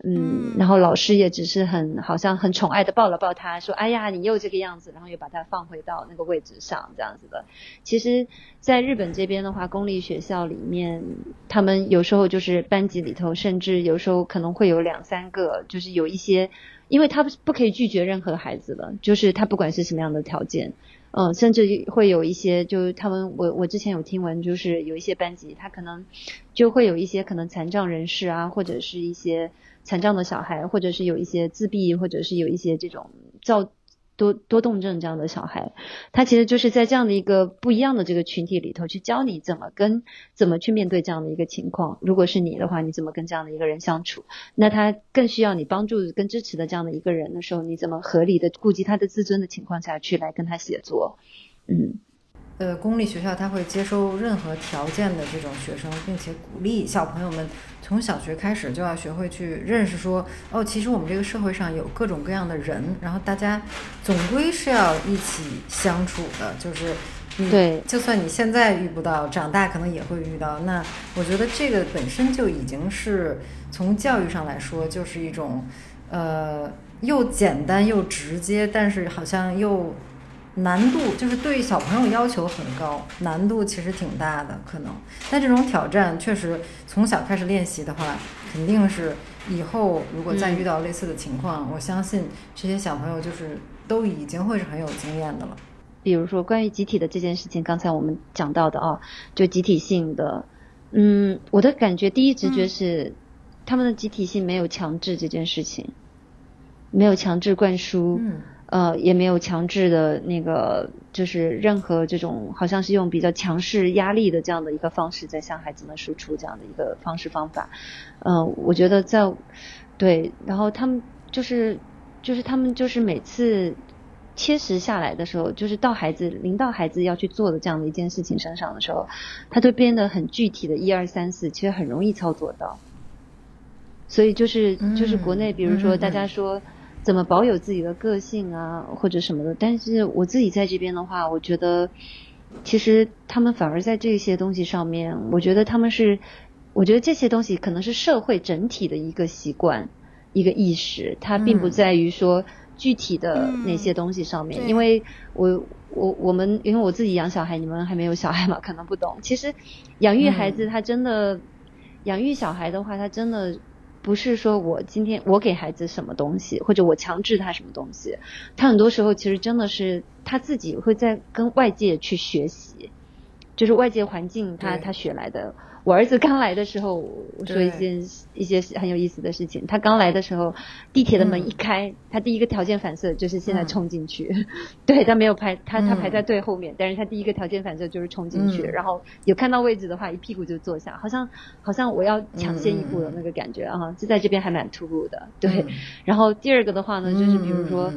嗯，嗯然后老师也只是很好像很宠爱的抱了抱他，说，哎呀，你又这个样子，然后又把他放回到那个位置上，这样子的。其实，在日本这边的话，公立学校里面，他们有时候就是班级里头，甚至有时候可能会有两三个，就是有一些，因为他不不可以拒绝任何孩子的，就是他不管是什么样的条件。嗯，甚至会有一些，就是他们，我我之前有听闻，就是有一些班级，他可能就会有一些可能残障人士啊，或者是一些残障的小孩，或者是有一些自闭，或者是有一些这种躁多多动症这样的小孩，他其实就是在这样的一个不一样的这个群体里头，去教你怎么跟怎么去面对这样的一个情况。如果是你的话，你怎么跟这样的一个人相处？那他更需要你帮助跟支持的这样的一个人的时候，你怎么合理的顾及他的自尊的情况下去来跟他写作？嗯呃，公立学校它会接收任何条件的这种学生，并且鼓励小朋友们从小学开始就要学会去认识说，哦，其实我们这个社会上有各种各样的人，然后大家总归是要一起相处的，就是对，就算你现在遇不到，长大可能也会遇到。那我觉得这个本身就已经是从教育上来说，就是一种呃又简单又直接，但是好像又。难度就是对小朋友要求很高，难度其实挺大的，可能。但这种挑战确实从小开始练习的话，肯定是以后如果再遇到类似的情况，我相信这些小朋友就是都已经会是很有经验的了。比如说关于集体的这件事情，刚才我们讲到的啊，就集体性的，嗯，我的感觉第一直觉是，他们的集体性没有强制这件事情，没有强制灌输。呃，也没有强制的那个，就是任何这种，好像是用比较强势压力的这样的一个方式，在向孩子们输出这样的一个方式方法。嗯，我觉得在对，然后他们就是就是他们就是每次切实下来的时候，就是到孩子临到孩子要去做的这样的一件事情身上的时候，他都编得很具体的一二三四，其实很容易操作到。所以就是就是国内，比如说大家说。怎么保有自己的个性啊，或者什么的？但是我自己在这边的话，我觉得其实他们反而在这些东西上面，我觉得他们是，我觉得这些东西可能是社会整体的一个习惯、一个意识，它并不在于说具体的那些东西上面。因为我我我们因为我自己养小孩，你们还没有小孩嘛，可能不懂。其实养育孩子，他真的养育小孩的话，他真的。不是说我今天我给孩子什么东西，或者我强制他什么东西，他很多时候其实真的是他自己会在跟外界去学习，就是外界环境他他学来的。我儿子刚来的时候，我说一件一些很有意思的事情。他刚来的时候，地铁的门一开，他第一个条件反射就是现在冲进去。对他没有排，他他排在最后面，但是他第一个条件反射就是冲进去。然后有看到位置的话，一屁股就坐下，好像好像我要抢先一步的那个感觉啊，就在这边还蛮突兀的。对，然后第二个的话呢，就是比如说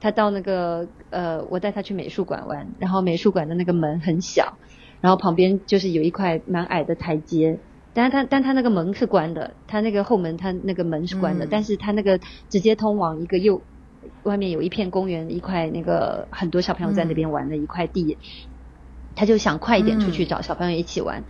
他到那个呃，我带他去美术馆玩，然后美术馆的那个门很小。然后旁边就是有一块蛮矮的台阶，但是他但他那个门是关的，他那个后门他那个门是关的，但是他那个直接通往一个右外面有一片公园，一块那个很多小朋友在那边玩的一块地，他就想快一点出去找小朋友一起玩。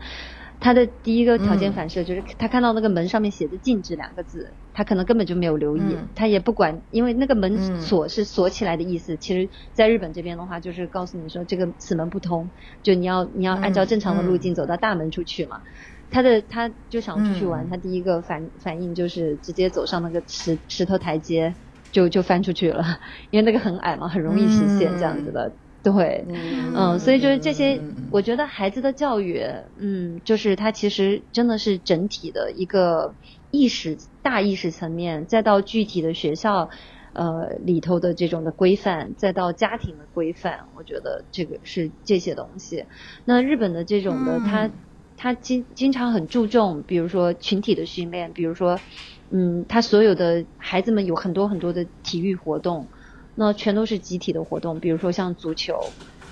他的第一个条件反射就是他看到那个门上面写着“禁止”两个字，他可能根本就没有留意，他也不管，因为那个门锁是锁起来的意思。其实，在日本这边的话，就是告诉你说这个此门不通，就你要你要按照正常的路径走到大门出去嘛。他的他就想出去玩，他第一个反反应就是直接走上那个石石头台阶，就就翻出去了，因为那个很矮嘛，很容易实现这样子的。对，嗯，所以就是这些，我觉得孩子的教育，嗯，就是他其实真的是整体的一个意识大意识层面，再到具体的学校，呃里头的这种的规范，再到家庭的规范，我觉得这个是这些东西。那日本的这种的，他他经经常很注重，比如说群体的训练，比如说，嗯，他所有的孩子们有很多很多的体育活动。那全都是集体的活动，比如说像足球，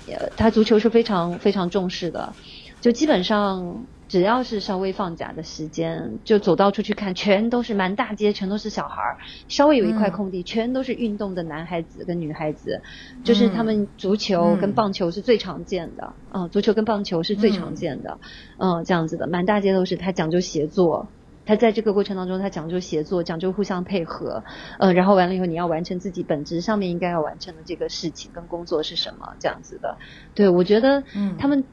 呃，他足球是非常非常重视的，就基本上只要是稍微放假的时间，就走到处去看，全都是满大街，全都是小孩儿，稍微有一块空地，全都是运动的男孩子跟女孩子，就是他们足球跟棒球是最常见的，嗯，足球跟棒球是最常见的，嗯，这样子的，满大街都是，他讲究协作。他在这个过程当中，他讲究协作，讲究互相配合，呃，然后完了以后，你要完成自己本职上面应该要完成的这个事情跟工作是什么，这样子的。对，我觉得，嗯，他们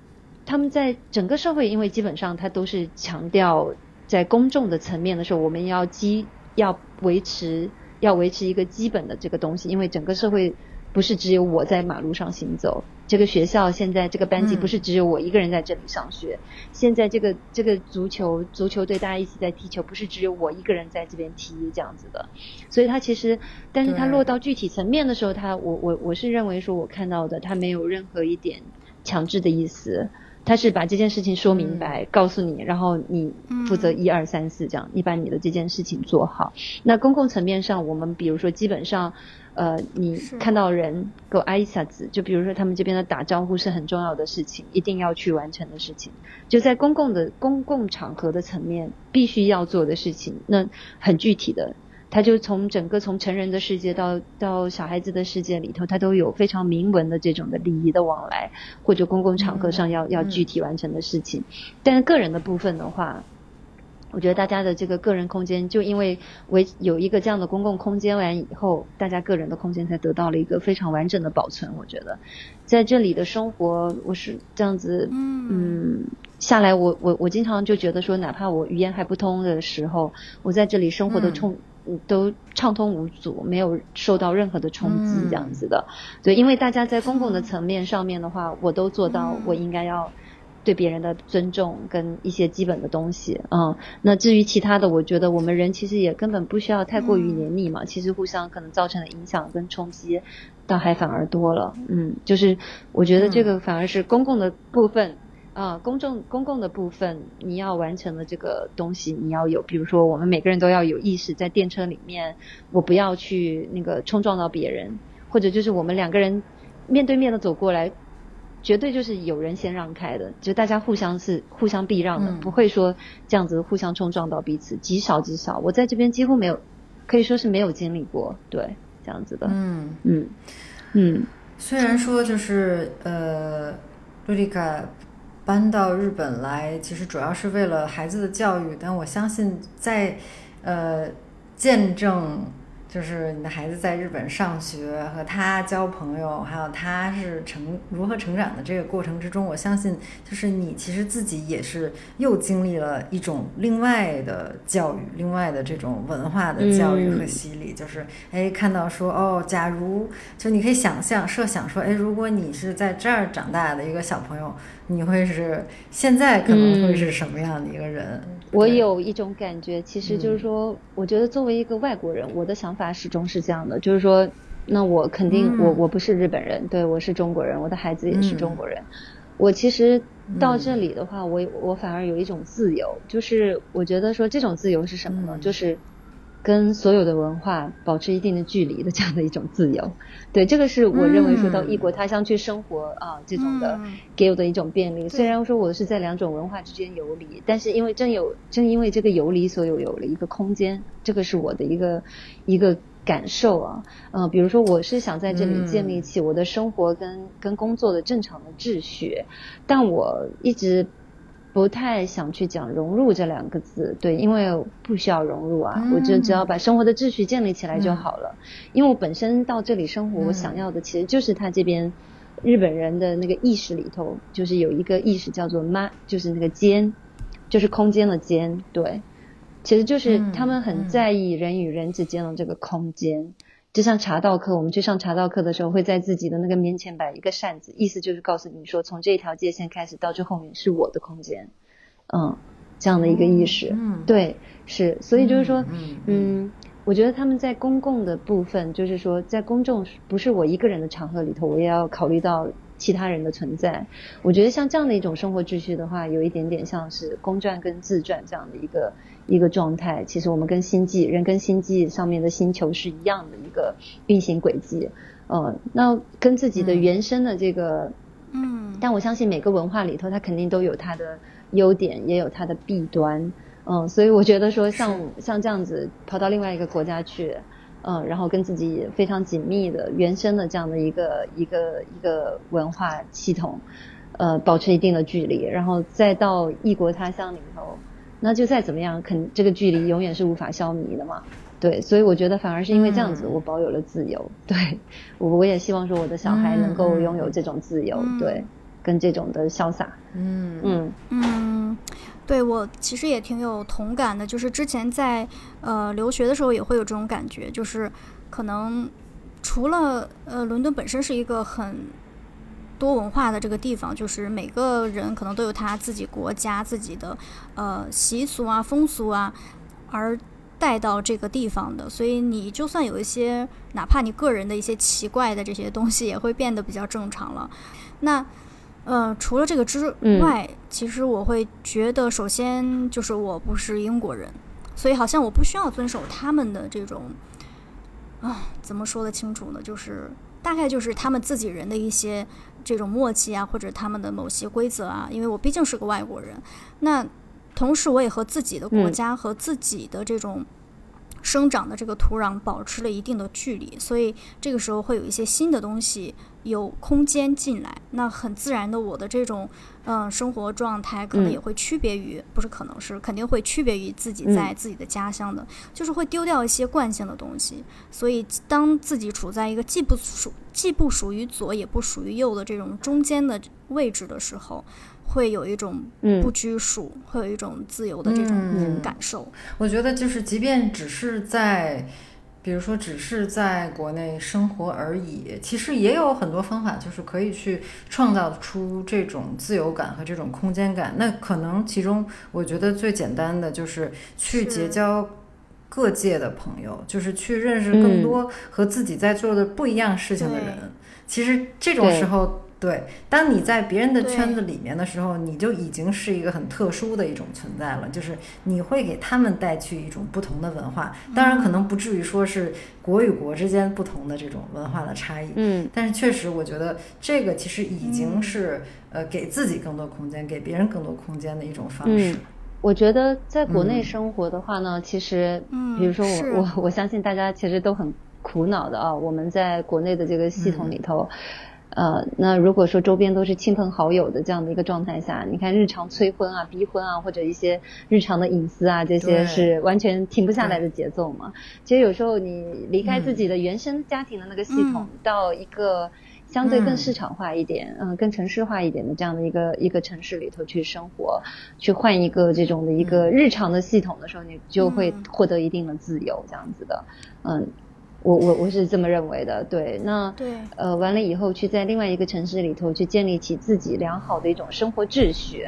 他们在整个社会，因为基本上他都是强调在公众的层面的时候，我们要基要维持要维持一个基本的这个东西，因为整个社会。不是只有我在马路上行走，这个学校现在这个班级不是只有我一个人在这里上学。现在这个这个足球足球队大家一起在踢球，不是只有我一个人在这边踢这样子的。所以他其实，但是他落到具体层面的时候，他我我我是认为说，我看到的他没有任何一点强制的意思。他是把这件事情说明白，告诉你，然后你负责一二三四这样，你把你的这件事情做好。那公共层面上，我们比如说基本上，呃，你看到人给我挨一下子，就比如说他们这边的打招呼是很重要的事情，一定要去完成的事情，就在公共的公共场合的层面必须要做的事情，那很具体的。他就从整个从成人的世界到到小孩子的世界里头，他都有非常明文的这种的礼仪的往来，或者公共场合上要要具体完成的事情。但是个人的部分的话，我觉得大家的这个个人空间，就因为为有一个这样的公共空间完以后，大家个人的空间才得到了一个非常完整的保存。我觉得在这里的生活，我是这样子，嗯，下来我我我经常就觉得说，哪怕我语言还不通的时候，我在这里生活的冲。都畅通无阻，没有受到任何的冲击，这样子的。对，因为大家在公共的层面上面的话，我都做到我应该要对别人的尊重跟一些基本的东西。嗯，那至于其他的，我觉得我们人其实也根本不需要太过于黏腻嘛。其实互相可能造成的影响跟冲击，倒还反而多了。嗯，就是我觉得这个反而是公共的部分。啊，公众公共的部分，你要完成的这个东西，你要有，比如说，我们每个人都要有意识，在电车里面，我不要去那个冲撞到别人，或者就是我们两个人面对面的走过来，绝对就是有人先让开的，就大家互相是互相避让的，不会说这样子互相冲撞到彼此，极少极少，我在这边几乎没有，可以说是没有经历过，对，这样子的，嗯。嗯嗯，虽然说就是呃，露丽卡。搬到日本来，其实主要是为了孩子的教育，但我相信在，呃，见证。就是你的孩子在日本上学和他交朋友，还有他是成如何成长的这个过程之中，我相信就是你其实自己也是又经历了一种另外的教育，另外的这种文化的教育和洗礼。就是哎，看到说哦，假如就你可以想象设想说，哎，如果你是在这儿长大的一个小朋友，你会是现在可能会是什么样的一个人？我有一种感觉，其实就是说，我觉得作为一个外国人，我的想法始终是这样的，就是说，那我肯定我我不是日本人，对我是中国人，我的孩子也是中国人。我其实到这里的话，我我反而有一种自由，就是我觉得说这种自由是什么呢？就是。跟所有的文化保持一定的距离的这样的一种自由，对，这个是我认为说到异国他乡去生活啊，这种的给我的一种便利。虽然说我是在两种文化之间游离，但是因为正有正因为这个游离，所以有了一个空间，这个是我的一个一个感受啊。嗯，比如说我是想在这里建立起我的生活跟跟工作的正常的秩序，但我一直。不太想去讲融入这两个字，对，因为不需要融入啊，我就只要把生活的秩序建立起来就好了。因为我本身到这里生活，我想要的其实就是他这边日本人的那个意识里头，就是有一个意识叫做“妈”，就是那个间，就是空间的间，对，其实就是他们很在意人与人之间的这个空间。就像茶道课，我们去上茶道课的时候，会在自己的那个面前摆一个扇子，意思就是告诉你说，从这条界线开始到这后面是我的空间，嗯，这样的一个意识，嗯，对，是，所以就是说，嗯，我觉得他们在公共的部分，就是说在公众不是我一个人的场合里头，我也要考虑到。其他人的存在，我觉得像这样的一种生活秩序的话，有一点点像是公转跟自转这样的一个一个状态。其实我们跟星际人跟星际上面的星球是一样的一个运行轨迹。嗯，那跟自己的原生的这个，嗯，但我相信每个文化里头，它肯定都有它的优点，也有它的弊端。嗯，所以我觉得说像像这样子跑到另外一个国家去。嗯，然后跟自己非常紧密的原生的这样的一个一个一个文化系统，呃，保持一定的距离，然后再到异国他乡里头，那就再怎么样，肯这个距离永远是无法消弭的嘛。对，所以我觉得反而是因为这样子，我保有了自由。对，我我也希望说我的小孩能够拥有这种自由，对，跟这种的潇洒。嗯嗯嗯。对我其实也挺有同感的，就是之前在呃留学的时候也会有这种感觉，就是可能除了呃伦敦本身是一个很多文化的这个地方，就是每个人可能都有他自己国家自己的呃习俗啊风俗啊，而带到这个地方的，所以你就算有一些哪怕你个人的一些奇怪的这些东西，也会变得比较正常了。那呃，除了这个之外，其实我会觉得，首先就是我不是英国人，所以好像我不需要遵守他们的这种，啊，怎么说的清楚呢？就是大概就是他们自己人的一些这种默契啊，或者他们的某些规则啊。因为我毕竟是个外国人，那同时我也和自己的国家和自己的这种。生长的这个土壤保持了一定的距离，所以这个时候会有一些新的东西有空间进来。那很自然的，我的这种嗯生活状态可能也会区别于，不是可能是肯定会区别于自己在自己的家乡的，就是会丢掉一些惯性的东西。所以当自己处在一个既不属既不属于左也不属于右的这种中间的位置的时候。会有一种不拘束，会有一种自由的这种感受。我觉得就是，即便只是在，比如说只是在国内生活而已，其实也有很多方法，就是可以去创造出这种自由感和这种空间感。那可能其中，我觉得最简单的就是去结交各界的朋友，就是去认识更多和自己在做的不一样事情的人。其实这种时候。对，当你在别人的圈子里面的时候，你就已经是一个很特殊的一种存在了。就是你会给他们带去一种不同的文化，当然可能不至于说是国与国之间不同的这种文化的差异。嗯，但是确实，我觉得这个其实已经是呃给自己更多空间，给别人更多空间的一种方式。我觉得在国内生活的话呢，其实，比如说我我我相信大家其实都很苦恼的啊。我们在国内的这个系统里头。呃，那如果说周边都是亲朋好友的这样的一个状态下，你看日常催婚啊、逼婚啊，或者一些日常的隐私啊，这些是完全停不下来的节奏嘛。其实有时候你离开自己的原生家庭的那个系统，到一个相对更市场化一点、嗯，更城市化一点的这样的一个一个城市里头去生活，去换一个这种的一个日常的系统的时候，你就会获得一定的自由，这样子的，嗯。我我我是这么认为的，对，那对，呃，完了以后去在另外一个城市里头去建立起自己良好的一种生活秩序，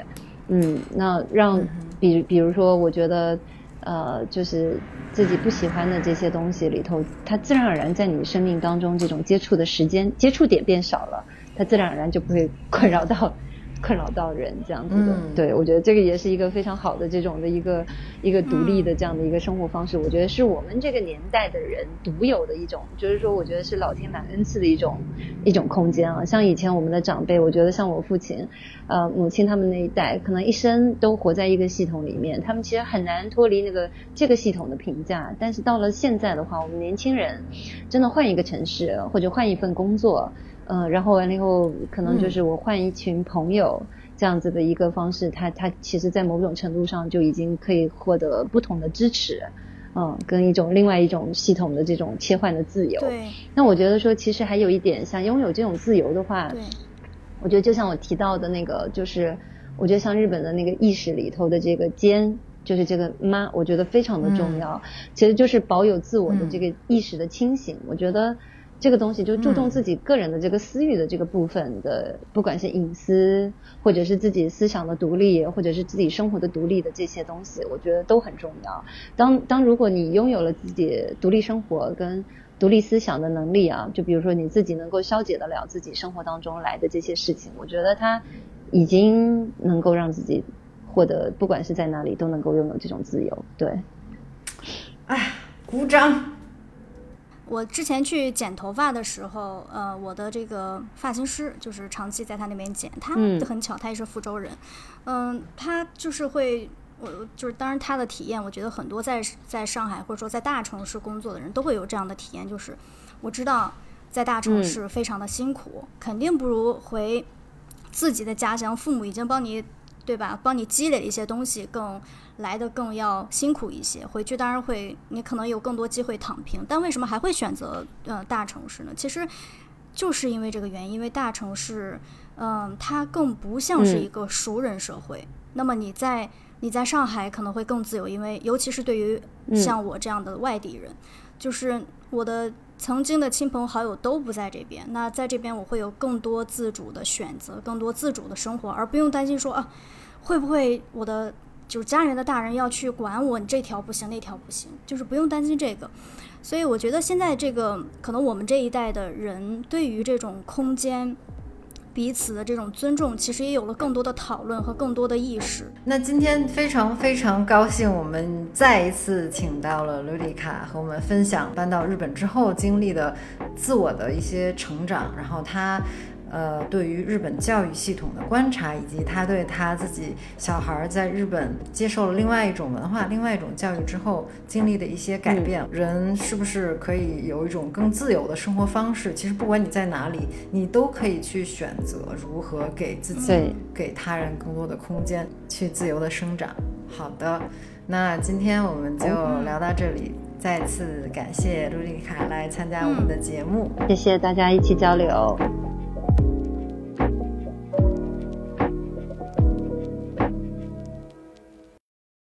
嗯，那让比比如说，我觉得，呃，就是自己不喜欢的这些东西里头，它自然而然在你生命当中这种接触的时间接触点变少了，它自然而然就不会困扰到。困扰到人这样子的，对我觉得这个也是一个非常好的这种的一个一个独立的这样的一个生活方式。我觉得是我们这个年代的人独有的一种，就是说，我觉得是老天蛮恩赐的一种一种空间啊。像以前我们的长辈，我觉得像我父亲、呃母亲他们那一代，可能一生都活在一个系统里面，他们其实很难脱离那个这个系统的评价。但是到了现在的话，我们年轻人真的换一个城市或者换一份工作。嗯，然后完了以后，可能就是我换一群朋友这样子的一个方式，他他其实，在某种程度上就已经可以获得不同的支持，嗯，跟一种另外一种系统的这种切换的自由。对。那我觉得说，其实还有一点，像拥有这种自由的话，对。我觉得就像我提到的那个，就是我觉得像日本的那个意识里头的这个间，就是这个妈，我觉得非常的重要。其实就是保有自我的这个意识的清醒。我觉得。这个东西就注重自己个人的这个私欲的这个部分的，不管是隐私，或者是自己思想的独立，或者是自己生活的独立的这些东西，我觉得都很重要。当当如果你拥有了自己独立生活跟独立思想的能力啊，就比如说你自己能够消解得了自己生活当中来的这些事情，我觉得他已经能够让自己获得，不管是在哪里都能够拥有这种自由。对，哎，鼓掌。我之前去剪头发的时候，呃，我的这个发型师就是长期在他那边剪，他很巧，他也是福州人，嗯，他就是会，我就是当然他的体验，我觉得很多在在上海或者说在大城市工作的人都会有这样的体验，就是我知道在大城市非常的辛苦，肯定不如回自己的家乡，父母已经帮你。对吧？帮你积累一些东西，更来的更要辛苦一些。回去当然会，你可能有更多机会躺平。但为什么还会选择呃大城市呢？其实就是因为这个原因，因为大城市，嗯，它更不像是一个熟人社会。那么你在你在上海可能会更自由，因为尤其是对于像我这样的外地人，就是我的曾经的亲朋好友都不在这边。那在这边我会有更多自主的选择，更多自主的生活，而不用担心说啊。会不会我的就是家人的大人要去管我？你这条不行，那条不行，就是不用担心这个。所以我觉得现在这个可能我们这一代的人对于这种空间，彼此的这种尊重，其实也有了更多的讨论和更多的意识。那今天非常非常高兴，我们再一次请到了卢丽卡和我们分享搬到日本之后经历的自我的一些成长，然后她。呃，对于日本教育系统的观察，以及他对他自己小孩在日本接受了另外一种文化、另外一种教育之后经历的一些改变，人是不是可以有一种更自由的生活方式？其实不管你在哪里，你都可以去选择如何给自己、给他人更多的空间，去自由的生长。好的，那今天我们就聊到这里。再次感谢卢丽卡来参加我们的节目，谢谢大家一起交流。Bye.